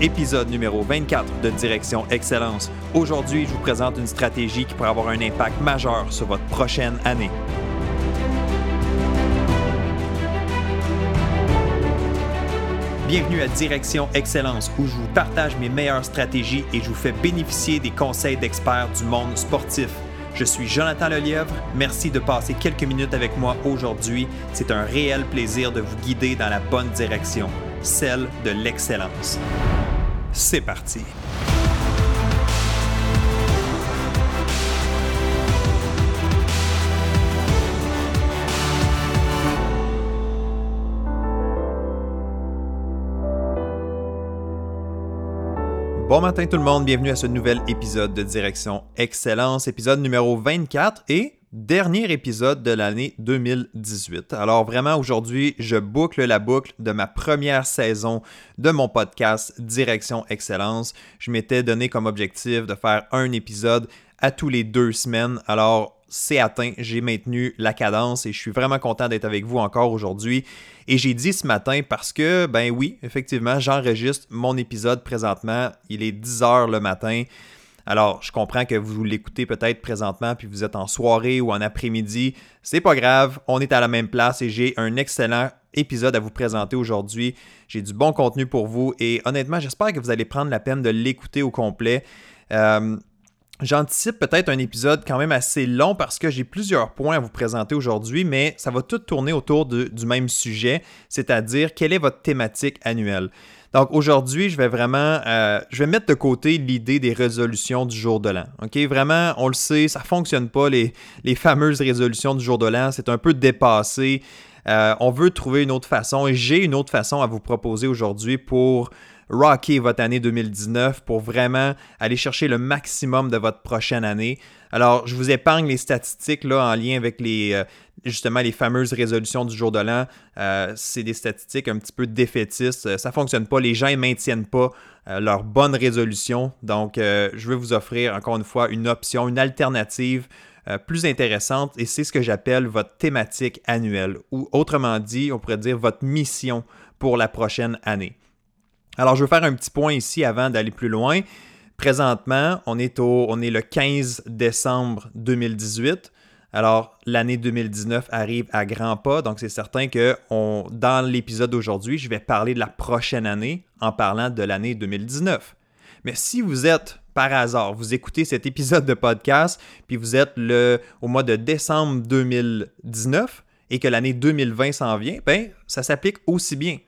épisode numéro 24 de Direction Excellence. Aujourd'hui, je vous présente une stratégie qui pourrait avoir un impact majeur sur votre prochaine année. Bienvenue à Direction Excellence où je vous partage mes meilleures stratégies et je vous fais bénéficier des conseils d'experts du monde sportif. Je suis Jonathan Lelièvre. Merci de passer quelques minutes avec moi aujourd'hui. C'est un réel plaisir de vous guider dans la bonne direction, celle de l'excellence. C'est parti. Bon matin tout le monde, bienvenue à ce nouvel épisode de Direction Excellence, épisode numéro 24 et dernier épisode de l'année 2018. Alors vraiment aujourd'hui, je boucle la boucle de ma première saison de mon podcast Direction Excellence. Je m'étais donné comme objectif de faire un épisode à tous les deux semaines. Alors c'est atteint, j'ai maintenu la cadence et je suis vraiment content d'être avec vous encore aujourd'hui. Et j'ai dit ce matin parce que, ben oui, effectivement, j'enregistre mon épisode présentement. Il est 10 heures le matin. Alors, je comprends que vous l'écoutez peut-être présentement, puis vous êtes en soirée ou en après-midi. C'est pas grave, on est à la même place et j'ai un excellent épisode à vous présenter aujourd'hui. J'ai du bon contenu pour vous et honnêtement, j'espère que vous allez prendre la peine de l'écouter au complet. Euh, J'anticipe peut-être un épisode quand même assez long parce que j'ai plusieurs points à vous présenter aujourd'hui, mais ça va tout tourner autour du même sujet, c'est-à-dire quelle est votre thématique annuelle. Donc aujourd'hui, je vais vraiment, euh, je vais mettre de côté l'idée des résolutions du jour de l'an. Ok, vraiment, on le sait, ça fonctionne pas les, fameuses résolutions du jour de l'an, c'est un peu dépassé. Euh, on veut trouver une autre façon et j'ai une autre façon à vous proposer aujourd'hui pour rocker votre année 2019 pour vraiment aller chercher le maximum de votre prochaine année. Alors, je vous épargne les statistiques là, en lien avec les, euh, justement les fameuses résolutions du jour de l'an. Euh, c'est des statistiques un petit peu défaitistes. Euh, ça ne fonctionne pas. Les gens ne maintiennent pas leurs bonnes résolutions. Donc, je vais vous offrir encore une fois une option, une alternative plus intéressante et c'est ce que j'appelle votre thématique annuelle ou autrement dit, on pourrait dire votre mission pour la prochaine année. Alors, je veux faire un petit point ici avant d'aller plus loin. Présentement, on est, au, on est le 15 décembre 2018. Alors, l'année 2019 arrive à grands pas, donc c'est certain que dans l'épisode d'aujourd'hui, je vais parler de la prochaine année en parlant de l'année 2019. Mais si vous êtes par hasard, vous écoutez cet épisode de podcast, puis vous êtes le, au mois de décembre 2019, et que l'année 2020 s'en vient, ben, ça s'applique aussi bien.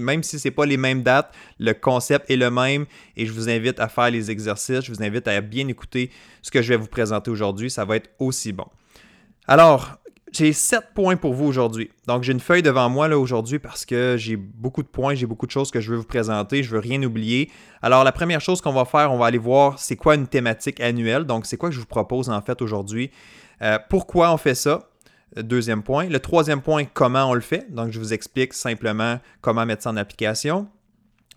Même si ce n'est pas les mêmes dates, le concept est le même et je vous invite à faire les exercices, je vous invite à bien écouter ce que je vais vous présenter aujourd'hui, ça va être aussi bon. Alors, j'ai sept points pour vous aujourd'hui. Donc, j'ai une feuille devant moi aujourd'hui parce que j'ai beaucoup de points, j'ai beaucoup de choses que je veux vous présenter, je veux rien oublier. Alors, la première chose qu'on va faire, on va aller voir c'est quoi une thématique annuelle. Donc, c'est quoi que je vous propose en fait aujourd'hui. Euh, pourquoi on fait ça? Deuxième point. Le troisième point, comment on le fait? Donc, je vous explique simplement comment mettre ça en application.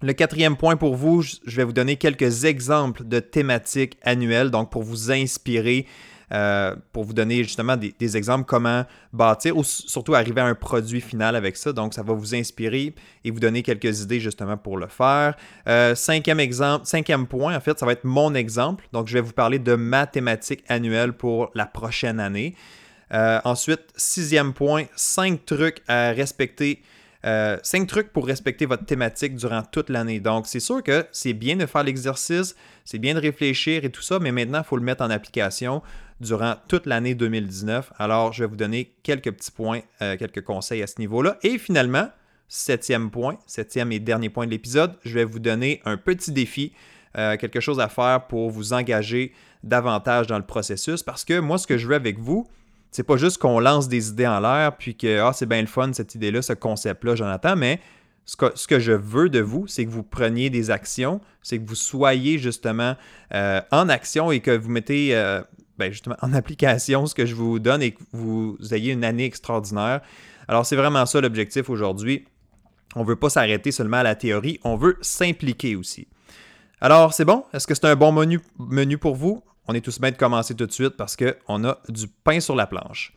Le quatrième point pour vous, je vais vous donner quelques exemples de thématiques annuelles, donc pour vous inspirer, euh, pour vous donner justement des, exemples comment bâtir ou surtout arriver à un produit final avec ça. Donc, ça va vous inspirer et vous donner quelques idées justement pour le faire. Euh, cinquième exemple, cinquième point, en fait, ça va être mon exemple. Donc, je vais vous parler de ma thématique annuelle pour la prochaine année. Euh, ensuite, sixième point, cinq trucs à respecter. Euh, cinq trucs pour respecter votre thématique durant toute l'année. Donc, c'est sûr que c'est bien de faire l'exercice, c'est bien de réfléchir et tout ça, mais maintenant, il faut le mettre en application durant toute l'année 2019. Alors, je vais vous donner quelques petits points, euh, quelques conseils à ce niveau-là. Et finalement, septième point, septième et dernier point de l'épisode, je vais vous donner un petit défi, quelque chose à faire pour vous engager davantage dans le processus. Parce que moi, ce que je veux avec vous, c'est pas juste qu'on lance des idées en l'air, puis que ah, c'est bien le fun, cette idée-là, ce concept-là, Jonathan, mais ce que, ce que, je veux de vous, c'est que vous preniez des actions, c'est que vous soyez justement euh, en action et que vous mettez euh, ben, justement en application ce que je vous donne et que vous ayez une année extraordinaire. Alors, c'est vraiment ça l'objectif aujourd'hui. On ne veut pas s'arrêter seulement à la théorie, on veut s'impliquer aussi. Alors, c'est bon? Est-ce que c'est un bon menu, menu pour vous? On est tous bien de commencer tout de suite parce qu'on a du pain sur la planche.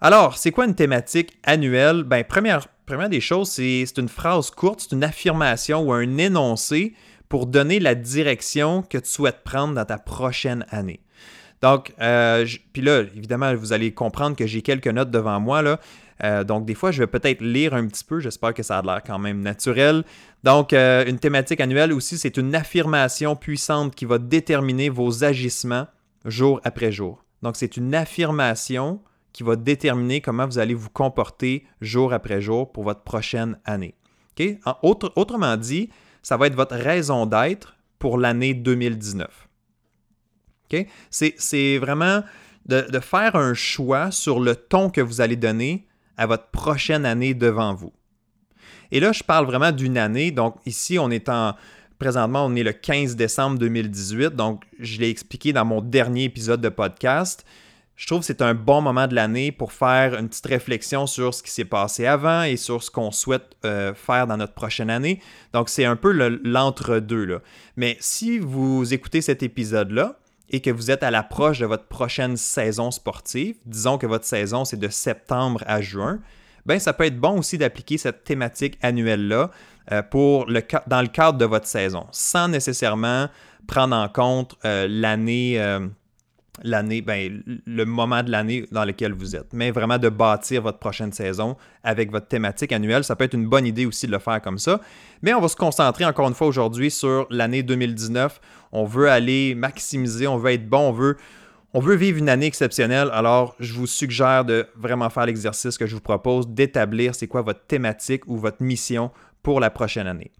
Alors, c'est quoi une thématique annuelle? Ben, première, première des choses, c'est une phrase courte, c'est une affirmation ou un énoncé pour donner la direction que tu souhaites prendre dans ta prochaine année. Donc, euh, puis là, évidemment, vous allez comprendre que j'ai quelques notes devant moi. Euh, donc, des fois, je vais peut-être lire un petit peu. J'espère que ça a l'air quand même naturel. Donc, euh, une thématique annuelle aussi, c'est une affirmation puissante qui va déterminer vos agissements jour après jour. Donc, c'est une affirmation qui va déterminer comment vous allez vous comporter jour après jour pour votre prochaine année. autrement dit, ça va être votre raison d'être pour l'année 2019. C'est vraiment de, faire un choix sur le ton que vous allez donner à votre prochaine année devant vous. Et là, je parle vraiment d'une année. Donc ici, on est en... Présentement, on est le 15 décembre 2018. Donc, je l'ai expliqué dans mon dernier épisode de podcast. Je trouve que c'est un bon moment de l'année pour faire une petite réflexion sur ce qui s'est passé avant et sur ce qu'on souhaite euh, faire dans notre prochaine année. Donc, c'est un peu l'entre-deux. Mais si vous écoutez cet épisode-là, et que vous êtes à l'approche de votre prochaine saison sportive, disons que votre saison c'est de septembre à juin, ben ça peut être bon aussi d'appliquer cette thématique annuelle-là euh, pour le, dans le cadre de votre saison, sans nécessairement prendre en compte euh, l'année euh, l'année, ben, le moment de l'année dans lequel vous êtes, mais vraiment de bâtir votre prochaine saison avec votre thématique annuelle. Ça peut être une bonne idée aussi de le faire comme ça. Mais on va se concentrer encore une fois aujourd'hui sur l'année 2019. On veut aller maximiser, on veut être bon, on veut, on veut vivre une année exceptionnelle. Alors, je vous suggère de vraiment faire l'exercice que je vous propose, d'établir c'est quoi votre thématique ou votre mission pour la prochaine année.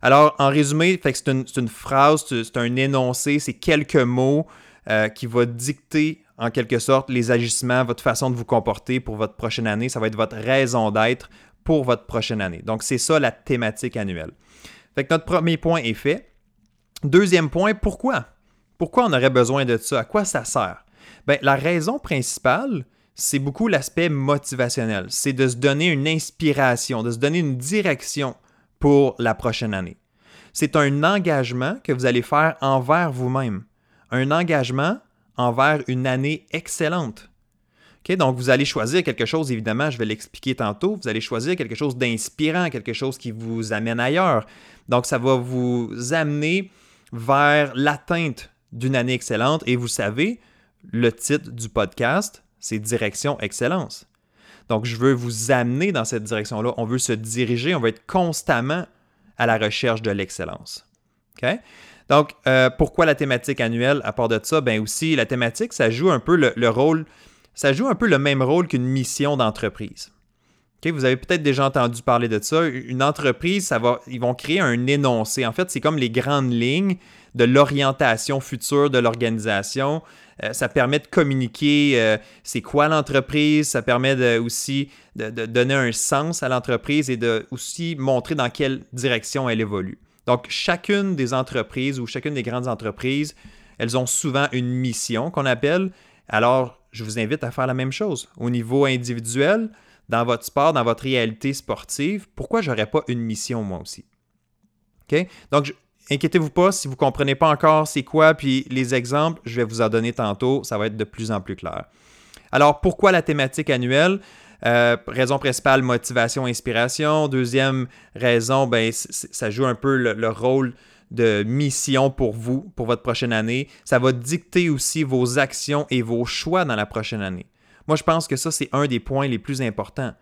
Alors, en résumé, c'est une, une, phrase, c'est un énoncé, c'est quelques mots euh, qui va dicter en quelque sorte les agissements, votre façon de vous comporter pour votre prochaine année. Ça va être votre raison d'être pour votre prochaine année. Donc, c'est ça la thématique annuelle. Fait que notre premier point est fait. Deuxième point, pourquoi? Pourquoi on aurait besoin de ça? À quoi ça sert? Bien, la raison principale, c'est beaucoup l'aspect motivationnel. C'est de se donner une inspiration, de se donner une direction pour la prochaine année. C'est un engagement que vous allez faire envers vous-même un engagement envers une année excellente. Donc, vous allez choisir quelque chose, évidemment, je vais l'expliquer tantôt, vous allez choisir quelque chose d'inspirant, quelque chose qui vous amène ailleurs. Donc, ça va vous amener vers l'atteinte d'une année excellente. Et vous savez, le titre du podcast, c'est Direction Excellence. Donc, je veux vous amener dans cette direction-là. On veut se diriger, on veut être constamment à la recherche de l'excellence. Donc, euh, pourquoi la thématique annuelle à part de ça? Ben aussi, la thématique, ça joue un peu le, rôle, ça joue un peu le même rôle qu'une mission d'entreprise. vous avez peut-être déjà entendu parler de ça. Une entreprise, ça va, ils vont créer un énoncé. En fait, c'est comme les grandes lignes de l'orientation future de l'organisation. Euh, ça permet de communiquer euh, c'est quoi l'entreprise, ça permet aussi de, de, donner un sens à l'entreprise et de aussi montrer dans quelle direction elle évolue. Donc, chacune des entreprises ou chacune des grandes entreprises, elles ont souvent une mission qu'on appelle. Alors, je vous invite à faire la même chose. Au niveau individuel, dans votre sport, dans votre réalité sportive, pourquoi je n'aurais pas une mission moi aussi? OK? Donc, inquiétez-vous pas si vous ne comprenez pas encore c'est quoi, puis les exemples, je vais vous en donner tantôt, ça va être de plus en plus clair. Alors, pourquoi la thématique annuelle? Euh, raison principale, motivation, inspiration. Deuxième raison, ben, ça joue un peu le, rôle de mission pour vous, pour votre prochaine année. Ça va dicter aussi vos actions et vos choix dans la prochaine année. Moi, je pense que ça, c'est un des points les plus importants.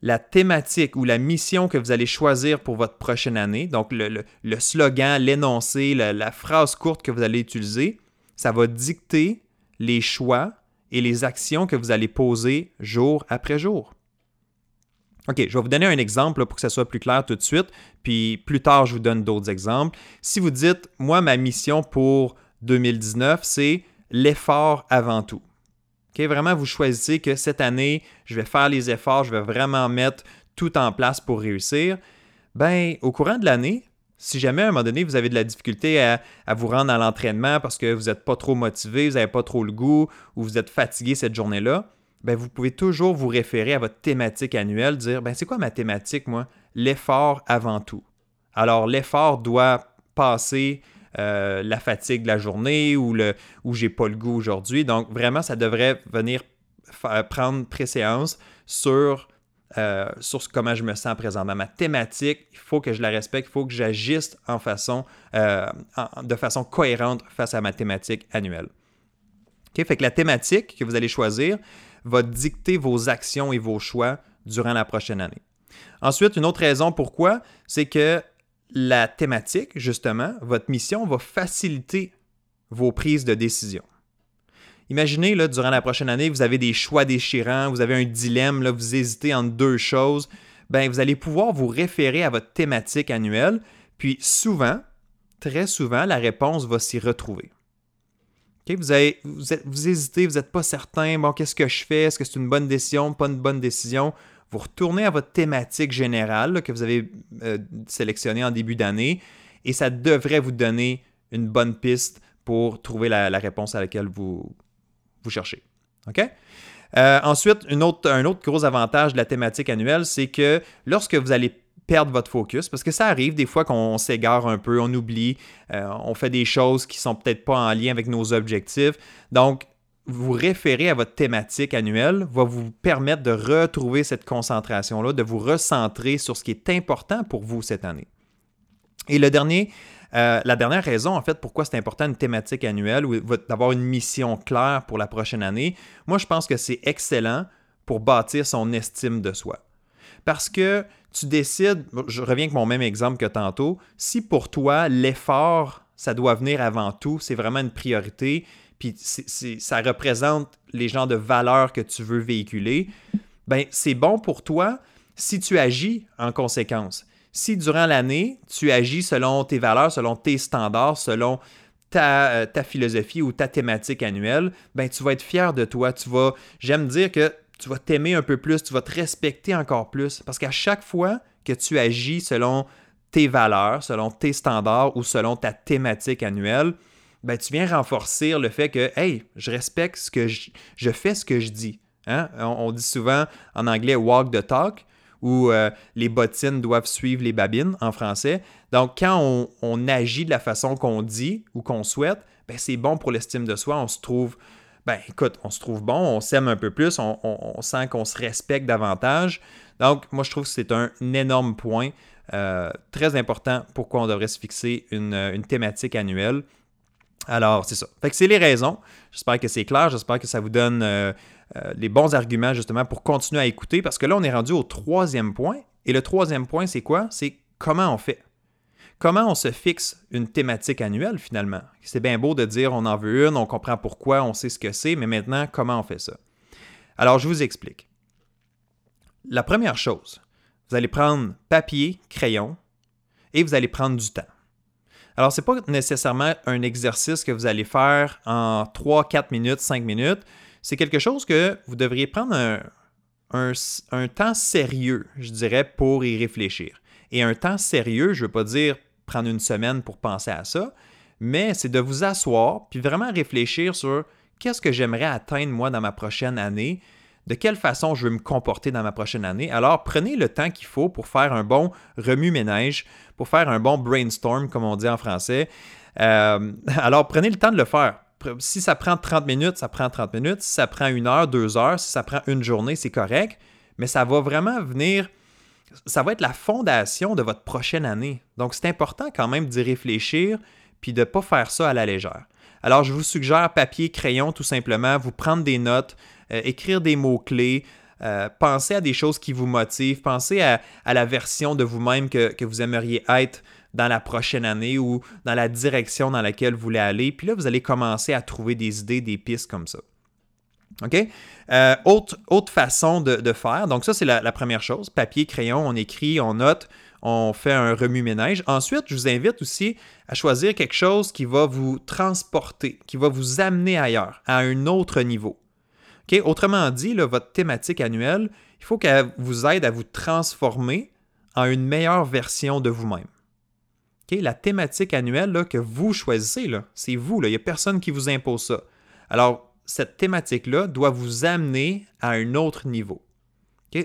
La thématique ou la mission que vous allez choisir pour votre prochaine année, donc le, slogan, l'énoncé, la phrase courte que vous allez utiliser, ça va dicter les choix et les actions que vous allez poser jour après jour. OK, je vais vous donner un exemple pour que ça soit plus clair tout de suite, puis plus tard, je vous donne d'autres exemples. Si vous dites, moi, ma mission pour 2019, c'est l'effort avant tout. OK, vraiment, vous choisissez que cette année, je vais faire les efforts, je vais vraiment mettre tout en place pour réussir. Ben, au courant de l'année, si jamais à un moment donné, vous avez de la difficulté à, vous rendre à l'entraînement parce que vous n'êtes pas trop motivé, vous n'avez pas trop le goût ou vous êtes fatigué cette journée-là, ben vous pouvez toujours vous référer à votre thématique annuelle, dire ben c'est quoi ma thématique, moi? L'effort avant tout. Alors, l'effort doit passer euh, la fatigue de la journée ou le ou j'ai pas le goût aujourd'hui. Donc, vraiment, ça devrait venir prendre préséance sur euh, sur comment je me sens présentement. Ma thématique, il faut que je la respecte, il faut que j'agisse euh, de façon cohérente face à ma thématique annuelle. Fait que la thématique que vous allez choisir va dicter vos actions et vos choix durant la prochaine année. Ensuite, une autre raison pourquoi, c'est que la thématique, justement, votre mission va faciliter vos prises de décision. Imaginez, là, durant la prochaine année, vous avez des choix déchirants, vous avez un dilemme, là, vous hésitez entre deux choses. Ben, vous allez pouvoir vous référer à votre thématique annuelle, puis souvent, très souvent, la réponse va s'y retrouver. vous, avez, vous, hésitez, vous n'êtes pas certain, bon, qu'est-ce que je fais? Est-ce que c'est une bonne décision, pas une bonne décision? Vous retournez à votre thématique générale que vous avez euh, sélectionnée en début d'année et ça devrait vous donner une bonne piste pour trouver la, réponse à laquelle vous, vous cherchez. OK? Euh, ensuite, une autre, un autre gros avantage de la thématique annuelle, c'est que lorsque vous allez perdre votre focus, parce que ça arrive des fois qu'on s'égare un peu, on oublie, euh, on fait des choses qui sont peut-être pas en lien avec nos objectifs. Donc, vous référer à votre thématique annuelle va vous permettre de retrouver cette concentration-là, de vous recentrer sur ce qui est important pour vous cette année. Et le dernier, euh, la dernière raison, en fait, pourquoi c'est important une thématique annuelle ou d'avoir une mission claire pour la prochaine année, moi, je pense que c'est excellent pour bâtir son estime de soi. Parce que tu décides, je reviens avec mon même exemple que tantôt, si pour toi, l'effort, ça doit venir avant tout, c'est vraiment une priorité, puis ça représente les genres de valeurs que tu veux véhiculer, ben c'est bon pour toi si tu agis en conséquence si durant l'année, tu agis selon tes valeurs, selon tes standards, selon ta, euh, ta, philosophie ou ta thématique annuelle, ben tu vas être fier de toi. Tu vas, j'aime dire que tu vas t'aimer un peu plus, tu vas te respecter encore plus. Parce qu'à chaque fois que tu agis selon tes valeurs, selon tes standards ou selon ta thématique annuelle, ben, tu viens renforcer le fait que, hey, je respecte ce que je, je fais ce que je dis. Hein? on, dit souvent en anglais walk the talk où euh, les bottines doivent suivre les babines en français. Donc, quand on, agit de la façon qu'on dit ou qu'on souhaite, ben, c'est bon pour l'estime de soi. On se trouve, ben écoute, on se trouve bon, on s'aime un peu plus, on, sent qu'on se respecte davantage. Donc, moi, je trouve que c'est un énorme point euh, très important pourquoi on devrait se fixer une, une thématique annuelle. Alors, c'est ça. Fait que c'est les raisons. J'espère que c'est clair. J'espère que ça vous donne euh, euh, les bons arguments justement pour continuer à écouter parce que là, on est rendu au troisième point. Et le troisième point, c'est quoi? C'est comment on fait? Comment on se fixe une thématique annuelle finalement? C'est bien beau de dire on en veut une, on comprend pourquoi, on sait ce que c'est, mais maintenant, comment on fait ça? Alors, je vous explique. La première chose, vous allez prendre papier, crayon et vous allez prendre du temps. Alors, ce n'est pas nécessairement un exercice que vous allez faire en 3, 4 minutes, 5 minutes c'est quelque chose que vous devriez prendre un, temps sérieux, je dirais, pour y réfléchir. Et un temps sérieux, je ne veux pas dire prendre une semaine pour penser à ça, mais c'est de vous asseoir puis vraiment réfléchir sur qu'est-ce que j'aimerais atteindre moi dans ma prochaine année, de quelle façon je veux me comporter dans ma prochaine année. Alors prenez le temps qu'il faut pour faire un bon remue-ménage, pour faire un bon brainstorm, comme on dit en français. Euh, alors prenez le temps de le faire si ça prend 30 minutes, ça prend 30 minutes. Si ça prend une heure, deux heures, si ça prend une journée, c'est correct. Mais ça va vraiment venir, ça va être la fondation de votre prochaine année. Donc, c'est important quand même d'y réfléchir puis de ne pas faire ça à la légère. Alors, je vous suggère papier, crayon, tout simplement, vous prendre des notes, écrire des mots-clés, euh, penser à des choses qui vous motivent, penser à, la version de vous-même que, vous aimeriez être dans la prochaine année ou dans la direction dans laquelle vous voulez aller. Puis là, vous allez commencer à trouver des idées, des pistes comme ça. OK? Euh, autre, autre, façon de, faire. Donc, ça, c'est la, première chose. Papier, crayon, on écrit, on note, on fait un remue-ménage. Ensuite, je vous invite aussi à choisir quelque chose qui va vous transporter, qui va vous amener ailleurs, à un autre niveau. Autrement dit, votre thématique annuelle, il faut qu'elle vous aide à vous transformer en une meilleure version de vous-même. La thématique annuelle que vous choisissez, c'est vous. Il n'y a personne qui vous impose ça. Alors, cette thématique-là doit vous amener à un autre niveau.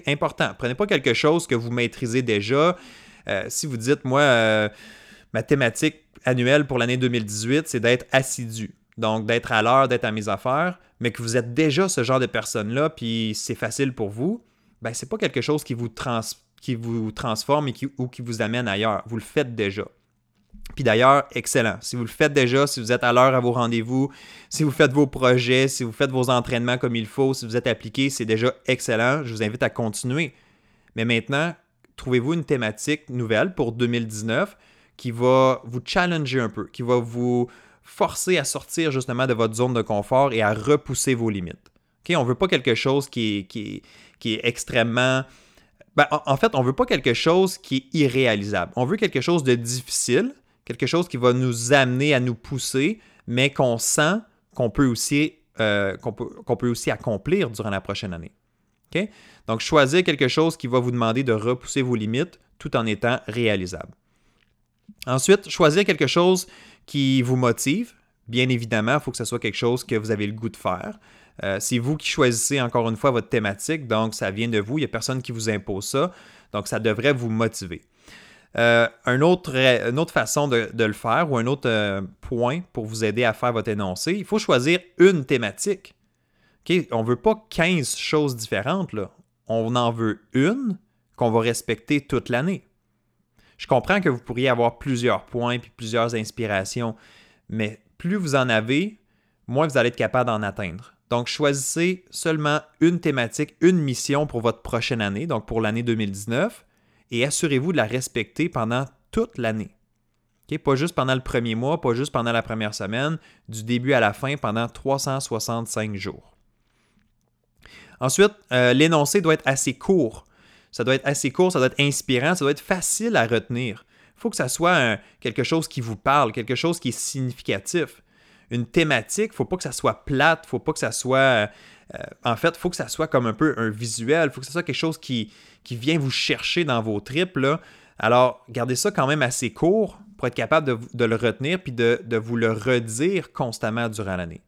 Important. Prenez pas quelque chose que vous maîtrisez déjà. Euh, si vous dites, moi, euh, ma thématique annuelle pour l'année 2018, c'est d'être assidu. Donc, d'être à l'heure, d'être à mes affaires, mais que vous êtes déjà ce genre de personne-là, puis c'est facile pour vous, ben, ce n'est pas quelque chose qui vous, qui vous transforme et ou qui vous amène ailleurs. Vous le faites déjà. Puis d'ailleurs, excellent. Si vous le faites déjà, si vous êtes à l'heure à vos rendez-vous, si vous faites vos projets, si vous faites vos entraînements comme il faut, si vous êtes appliqué, c'est déjà excellent. Je vous invite à continuer. Mais maintenant, trouvez-vous une thématique nouvelle pour 2019 qui va vous challenger un peu, qui va vous forcer à sortir justement de votre zone de confort et à repousser vos limites. On ne veut pas quelque chose qui est, qui est extrêmement... Ben, en fait, on ne veut pas quelque chose qui est irréalisable. On veut quelque chose de difficile, quelque chose qui va nous amener à nous pousser, mais qu'on sent qu'on peut, aussi, euh, qu'on peut, aussi accomplir durant la prochaine année. Donc, choisir quelque chose qui va vous demander de repousser vos limites tout en étant réalisable. Ensuite, choisir quelque chose qui vous motive. Bien évidemment, il faut que ce soit quelque chose que vous avez le goût de faire. Euh, c'est vous qui choisissez encore une fois votre thématique, donc ça vient de vous. Il n'y a personne qui vous impose ça. Donc, ça devrait vous motiver. Euh, un autre, une autre façon de, le faire ou un autre euh, point pour vous aider à faire votre énoncé, il faut choisir une thématique. On ne veut pas 15 choses différentes. Là. On en veut une qu'on va respecter toute l'année. Je comprends que vous pourriez avoir plusieurs points puis plusieurs inspirations, mais plus vous en avez, moins vous allez être capable d'en atteindre. Donc, choisissez seulement une thématique, une mission pour votre prochaine année, donc pour l'année 2019, et assurez-vous de la respecter pendant toute l'année. Pas juste pendant le premier mois, pas juste pendant la première semaine, du début à la fin pendant 365 jours. Ensuite, euh, l'énoncé doit être assez court. Ça doit être assez court, ça doit être inspirant, ça doit être facile à retenir. Il faut que ça soit quelque chose qui vous parle, quelque chose qui est significatif. Une thématique, il ne faut pas que ça soit plate, il ne faut pas que ça soit euh, en fait, il faut que ça soit comme un peu un visuel, il faut que ça soit quelque chose qui, qui vient vous chercher dans vos tripes. Alors, gardez ça quand même assez court pour être capable de, le retenir puis de, vous le redire constamment durant l'année.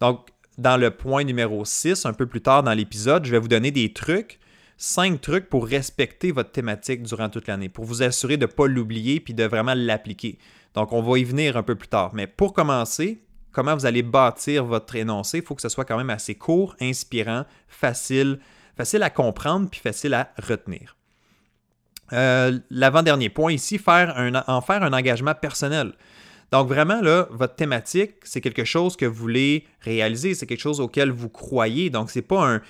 Donc, dans le point numéro 6, un peu plus tard dans l'épisode, je vais vous donner des trucs, cinq trucs pour respecter votre thématique durant toute l'année, pour vous assurer de ne pas l'oublier puis de vraiment l'appliquer. Donc, on va y venir un peu plus tard. Mais pour commencer, comment vous allez bâtir votre énoncé, il faut que ce soit quand même assez court, inspirant, facile, facile à comprendre puis facile à retenir. Euh, l'avant-dernier point ici, faire en faire un engagement personnel. Donc vraiment, là, votre thématique, c'est quelque chose que vous voulez réaliser, c'est quelque chose auquel vous croyez. Donc, ce n'est pas un,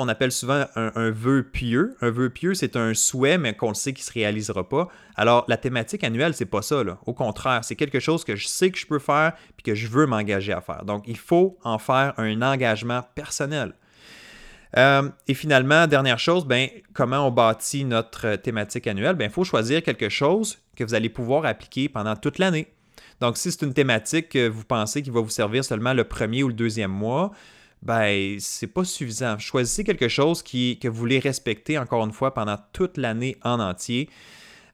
on appelle souvent un, vœu pieux. Un vœu pieux, c'est un souhait, mais qu'on sait qu'il ne se réalisera pas. Alors, la thématique annuelle, c'est pas ça. Au contraire, c'est quelque chose que je sais que je peux faire et que je veux m'engager à faire. Donc, il faut en faire un engagement personnel. Euh, et finalement, dernière chose, ben, comment on bâtit notre thématique annuelle? Ben, il faut choisir quelque chose que vous allez pouvoir appliquer pendant toute l'année. Donc, si c'est une thématique que vous pensez qui va vous servir seulement le premier ou le deuxième mois, ben, c'est pas suffisant. Choisissez quelque chose qui, que vous voulez respecter, encore une fois, pendant toute l'année en entier.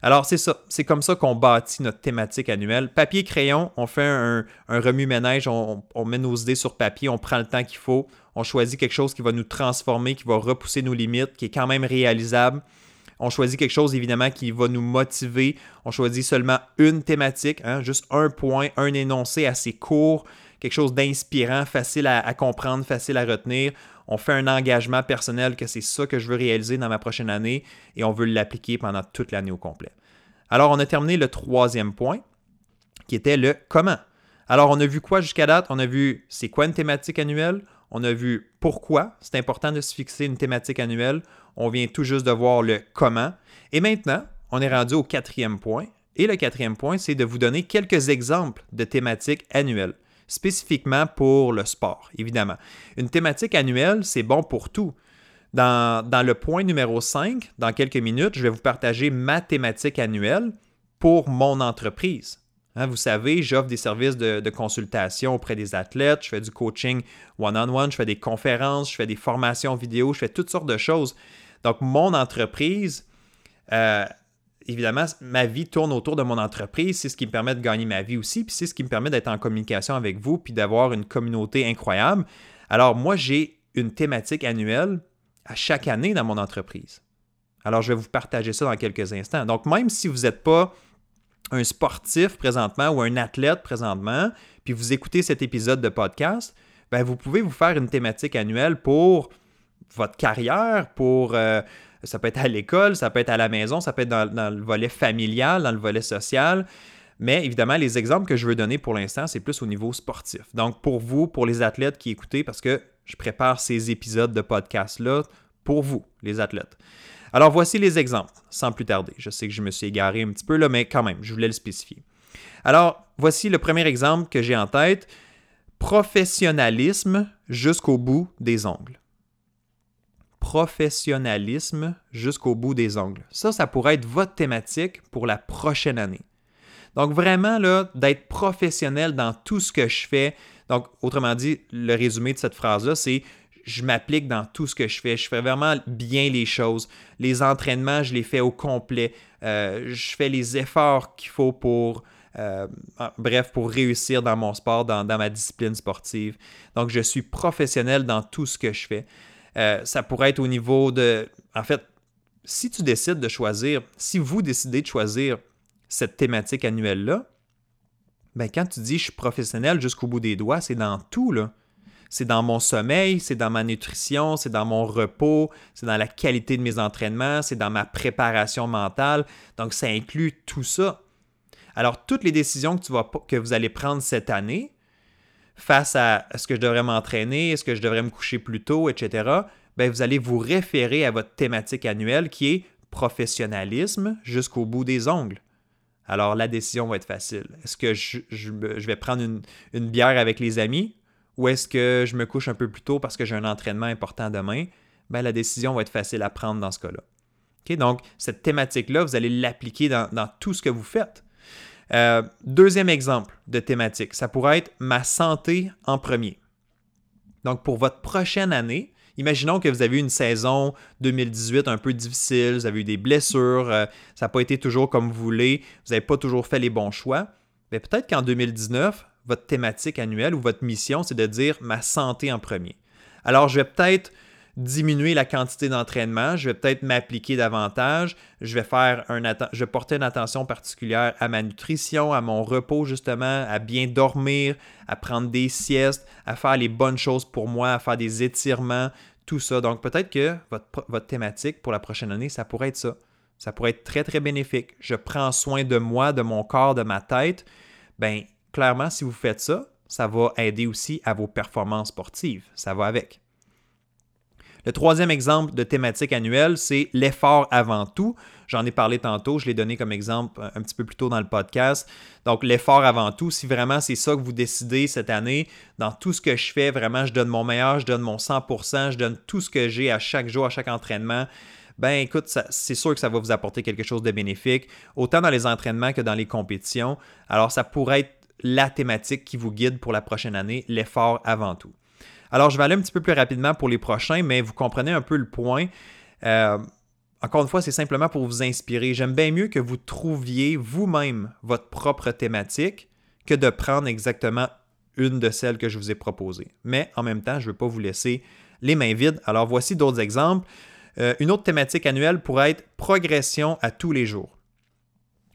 Alors, c'est ça. C'est comme ça qu'on bâtit notre thématique annuelle. Papier, crayon, on fait un, remue-ménage, on, met nos idées sur papier, on prend le temps qu'il faut, on choisit quelque chose qui va nous transformer, qui va repousser nos limites, qui est quand même réalisable. On choisit quelque chose, évidemment, qui va nous motiver. On choisit seulement une thématique, hein, juste un point, un énoncé assez court, quelque chose d'inspirant, facile à, comprendre, facile à retenir. On fait un engagement personnel que c'est ça que je veux réaliser dans ma prochaine année et on veut l'appliquer pendant toute l'année au complet. Alors, on a terminé le troisième point qui était le comment. Alors, on a vu quoi jusqu'à date? On a vu c'est quoi une thématique annuelle? On a vu pourquoi? C'est important de se fixer une thématique annuelle. On vient tout juste de voir le comment. Et maintenant, on est rendu au quatrième point. Et le quatrième point, c'est de vous donner quelques exemples de thématiques annuelles spécifiquement pour le sport, évidemment. Une thématique annuelle, c'est bon pour tout. Dans, le point numéro 5, dans quelques minutes, je vais vous partager ma thématique annuelle pour mon entreprise. Hein, vous savez, j'offre des services de, consultation auprès des athlètes, je fais du coaching one-on-one, je fais des conférences, je fais des formations vidéo, je fais toutes sortes de choses. Donc, mon entreprise, euh, évidemment, ma vie tourne autour de mon entreprise. C'est ce qui me permet de gagner ma vie aussi. Puis c'est ce qui me permet d'être en communication avec vous puis d'avoir une communauté incroyable. Alors, moi, j'ai une thématique annuelle à chaque année dans mon entreprise. Alors, je vais vous partager ça dans quelques instants. Donc, même si vous n'êtes pas un sportif présentement ou un athlète présentement, puis vous écoutez cet épisode de podcast, ben, vous pouvez vous faire une thématique annuelle pour votre carrière, pour... Euh, ça peut être à l'école, ça peut être à la maison, ça peut être dans, le volet familial, dans le volet social. Mais évidemment, les exemples que je veux donner pour l'instant, c'est plus au niveau sportif. Donc, pour vous, pour les athlètes qui écoutez, parce que je prépare ces épisodes de podcast-là pour vous, les athlètes. Alors, voici les exemples, sans plus tarder. Je sais que je me suis égaré un petit peu là, mais quand même, je voulais le spécifier. Alors, voici le premier exemple que j'ai en tête. Professionnalisme jusqu'au bout des ongles. Professionnalisme jusqu'au bout des ongles. Ça, ça pourrait être votre thématique pour la prochaine année. Donc vraiment, là, d'être professionnel dans tout ce que je fais. Donc, autrement dit, le résumé de cette phrase-là, c'est je m'applique dans tout ce que je fais. Je fais vraiment bien les choses. Les entraînements, je les fais au complet. Euh, je fais les efforts qu'il faut pour, euh, bref, pour réussir dans mon sport, dans, ma discipline sportive. Donc, je suis professionnel dans tout ce que je fais. Euh, ça pourrait être au niveau de... En fait, si tu décides de choisir, si vous décidez de choisir cette thématique annuelle-là, ben quand tu dis je suis professionnel jusqu'au bout des doigts, c'est dans tout, là. C'est dans mon sommeil, c'est dans ma nutrition, c'est dans mon repos, c'est dans la qualité de mes entraînements, c'est dans ma préparation mentale. Donc, ça inclut tout ça. Alors, toutes les décisions que, tu vas, que vous allez prendre cette année, face à est-ce que je devrais m'entraîner, est-ce que je devrais me coucher plus tôt, etc., ben, vous allez vous référer à votre thématique annuelle qui est professionnalisme jusqu'au bout des ongles. Alors la décision va être facile. Est-ce que je, vais prendre une, bière avec les amis ou est-ce que je me couche un peu plus tôt parce que j'ai un entraînement important demain? Ben, la décision va être facile à prendre dans ce cas-là. Donc, cette thématique-là, vous allez l'appliquer dans, tout ce que vous faites. Euh, deuxième exemple de thématique, ça pourrait être ma santé en premier. Donc, pour votre prochaine année, Imaginons que vous avez eu une saison 2018 un peu difficile, vous avez eu des blessures, euh, ça n'a pas été toujours comme vous voulez, vous n'avez pas toujours fait les bons choix. Mais peut-être qu'en 2019, votre thématique annuelle ou votre mission, c'est de dire ma santé en premier. Alors, je vais peut-être diminuer la quantité d'entraînement, je vais peut-être m'appliquer davantage, je vais faire un je vais porter une attention particulière à ma nutrition, à mon repos justement, à bien dormir, à prendre des siestes, à faire les bonnes choses pour moi, à faire des étirements, tout ça. Donc peut-être que votre, thématique pour la prochaine année, ça pourrait être ça. Ça pourrait être très très bénéfique. Je prends soin de moi, de mon corps, de ma tête. Ben clairement, si vous faites ça, ça va aider aussi à vos performances sportives. Ça va avec. Le troisième exemple de thématique annuelle, c'est l'effort avant tout. J'en ai parlé tantôt, je l'ai donné comme exemple un petit peu plus tôt dans le podcast. Donc, l'effort avant tout, si vraiment c'est ça que vous décidez cette année, dans tout ce que je fais, vraiment, je donne mon meilleur, je donne mon 100%, je donne tout ce que j'ai à chaque jour, à chaque entraînement. Ben écoute, c'est sûr que ça va vous apporter quelque chose de bénéfique, autant dans les entraînements que dans les compétitions. Alors, ça pourrait être la thématique qui vous guide pour la prochaine année, l'effort avant tout. Alors, je vais aller un petit peu plus rapidement pour les prochains, mais vous comprenez un peu le point. Euh, encore une fois, c'est simplement pour vous inspirer. J'aime bien mieux que vous trouviez vous-même votre propre thématique que de prendre exactement une de celles que je vous ai proposées. Mais en même temps, je ne veux pas vous laisser les mains vides. Alors voici d'autres exemples. Euh, une autre thématique annuelle pourrait être progression à tous les jours.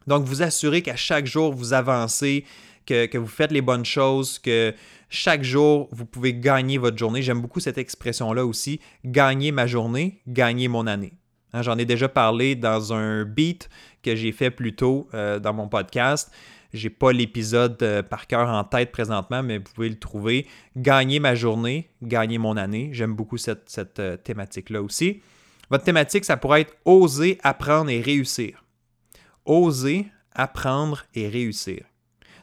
Donc, vous assurez qu'à chaque jour, vous avancez, que, que, vous faites les bonnes choses, que chaque jour, vous pouvez gagner votre journée. J'aime beaucoup cette expression-là aussi. Gagner ma journée, gagner mon année. Hein, j'en ai déjà parlé dans un beat que j'ai fait plus tôt euh, dans mon podcast. J'ai pas l'épisode euh, par cœur en tête présentement, mais vous pouvez le trouver. Gagner ma journée, gagner mon année. J'aime beaucoup cette, euh, thématique-là aussi. Votre thématique, ça pourrait être oser apprendre et réussir. Oser apprendre et réussir.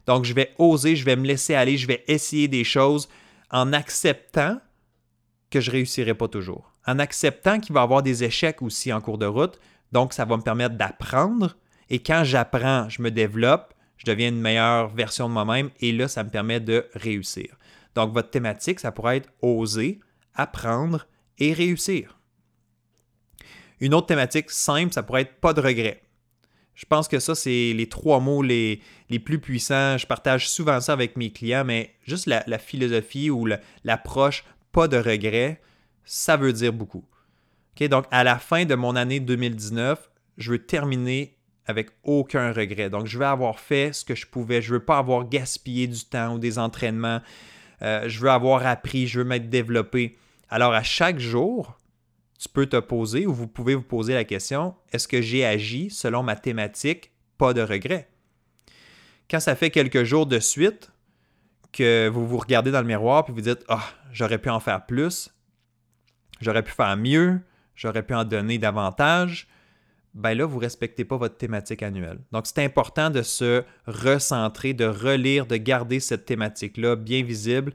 Donc, je vais oser, je vais me laisser aller, je vais essayer des choses en acceptant que je ne réussirai pas toujours. En acceptant qu'il va y avoir des échecs aussi en cours de route. Donc, ça va me permettre d'apprendre. Et quand j'apprends, je me développe, je deviens une meilleure version de moi-même. Et là, ça me permet de réussir. Donc, votre thématique, ça pourrait être oser, apprendre et réussir. Une autre thématique simple, ça pourrait être pas de regrets. Je pense que ça, c'est les trois mots les, les, plus puissants. Je partage souvent ça avec mes clients, mais juste la, philosophie ou l'approche pas de regret, ça veut dire beaucoup. Donc, à la fin de mon année 2019, je veux terminer avec aucun regret. Donc, je veux avoir fait ce que je pouvais. Je ne veux pas avoir gaspillé du temps ou des entraînements. Euh, je veux avoir appris, je veux m'être développé. Alors, à chaque jour, tu peux te poser ou vous pouvez vous poser la question, est-ce que j'ai agi selon ma thématique, pas de regret? Quand ça fait quelques jours de suite que vous vous regardez dans le miroir et vous dites, ah, j'aurais pu en faire plus, j'aurais pu faire mieux, j'aurais pu en donner davantage, ben là, vous ne respectez pas votre thématique annuelle. Donc, c'est important de se recentrer, de relire, de garder cette thématique-là bien visible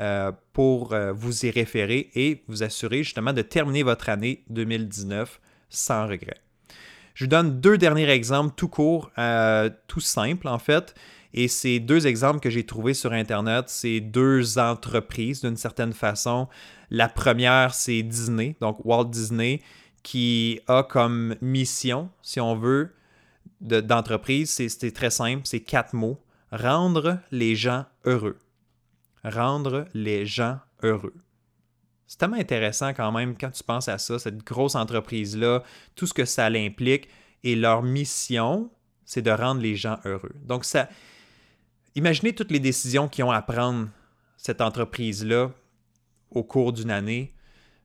euh, pour euh, vous y référer et vous assurer justement de terminer votre année 2019 sans regret. Je vous donne deux derniers exemples tout courts, euh, tout simples en fait. Et ces deux exemples que j'ai trouvés sur Internet, c'est deux entreprises d'une certaine façon. La première, c'est Disney, donc Walt Disney, qui a comme mission, si on veut, d'entreprise, c'est très simple, c'est quatre mots. Rendre les gens heureux. Rendre les gens heureux. C'est tellement intéressant quand même quand tu penses à ça, cette grosse entreprise-là, tout ce que ça l'implique. Et leur mission, c'est de rendre les gens heureux. Donc, ça, imaginez toutes les décisions qu'ils ont à prendre, cette entreprise-là, au cours d'une année.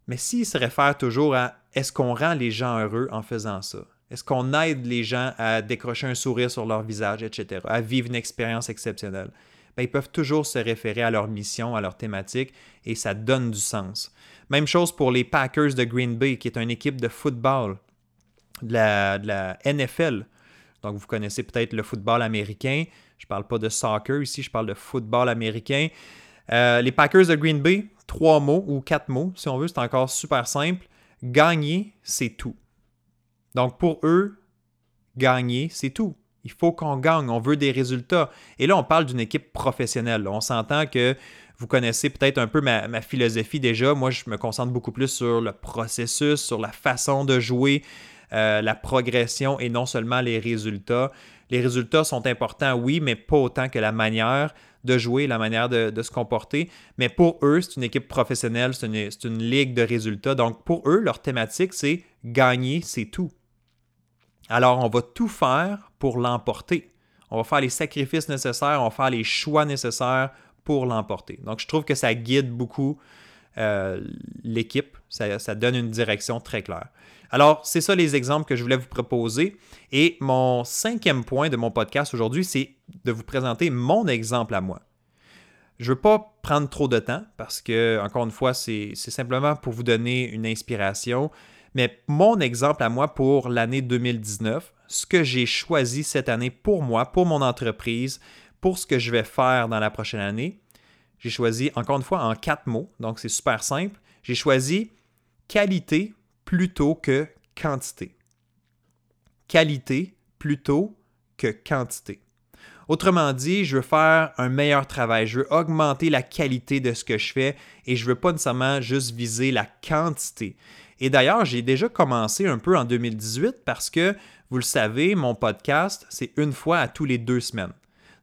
Mais s'ils se réfèrent toujours à est-ce qu'on rend les gens heureux en faisant ça? Est-ce qu'on aide les gens à décrocher un sourire sur leur visage, etc., à vivre une expérience exceptionnelle? Bien, ils peuvent toujours se référer à leur mission, à leur thématique, et ça donne du sens. Même chose pour les Packers de Green Bay, qui est une équipe de football de la, de la NFL. Donc, vous connaissez peut-être le football américain. Je ne parle pas de soccer ici, je parle de football américain. Euh, les Packers de Green Bay, trois mots ou quatre mots, si on veut, c'est encore super simple. Gagner, c'est tout. Donc pour eux, gagner, c'est tout. Il faut qu'on gagne, on veut des résultats. Et là, on parle d'une équipe professionnelle. On s'entend que vous connaissez peut-être un peu ma, philosophie déjà. Moi, je me concentre beaucoup plus sur le processus, sur la façon de jouer, euh, la progression et non seulement les résultats. Les résultats sont importants, oui, mais pas autant que la manière de jouer, la manière de, se comporter. Mais pour eux, c'est une équipe professionnelle, c'est une, ligue de résultats. Donc pour eux, leur thématique, c'est gagner, c'est tout. Alors on va tout faire pour l'emporter. On va faire les sacrifices nécessaires, on va faire les choix nécessaires pour l'emporter. Donc je trouve que ça guide beaucoup euh, l'équipe, ça, donne une direction très claire. Alors, c'est ça les exemples que je voulais vous proposer. Et mon cinquième point de mon podcast aujourd'hui, c'est de vous présenter mon exemple à moi. Je ne veux pas prendre trop de temps parce que, encore une fois, c'est simplement pour vous donner une inspiration. Mais mon exemple à moi pour l'année 2019, ce que j'ai choisi cette année pour moi, pour mon entreprise, pour ce que je vais faire dans la prochaine année, j'ai choisi, encore une fois, en quatre mots, donc c'est super simple. J'ai choisi qualité plutôt que quantité. Qualité plutôt que quantité. Autrement dit, je veux faire un meilleur travail, je veux augmenter la qualité de ce que je fais et je ne veux pas nécessairement juste viser la quantité. Et d'ailleurs, j'ai déjà commencé un peu en 2018 parce que, vous le savez, mon podcast, c'est une fois à tous les deux semaines.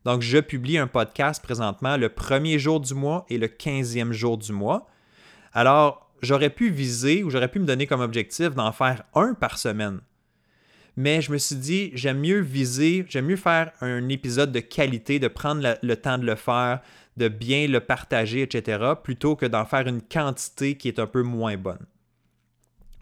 Donc, je publie un podcast présentement le premier jour du mois et le quinzième jour du mois. Alors, j'aurais pu viser ou j'aurais pu me donner comme objectif d'en faire un par semaine. Mais je me suis dit, j'aime mieux viser, j'aime mieux faire un épisode de qualité, de prendre le temps de le faire, de bien le partager, etc., plutôt que d'en faire une quantité qui est un peu moins bonne.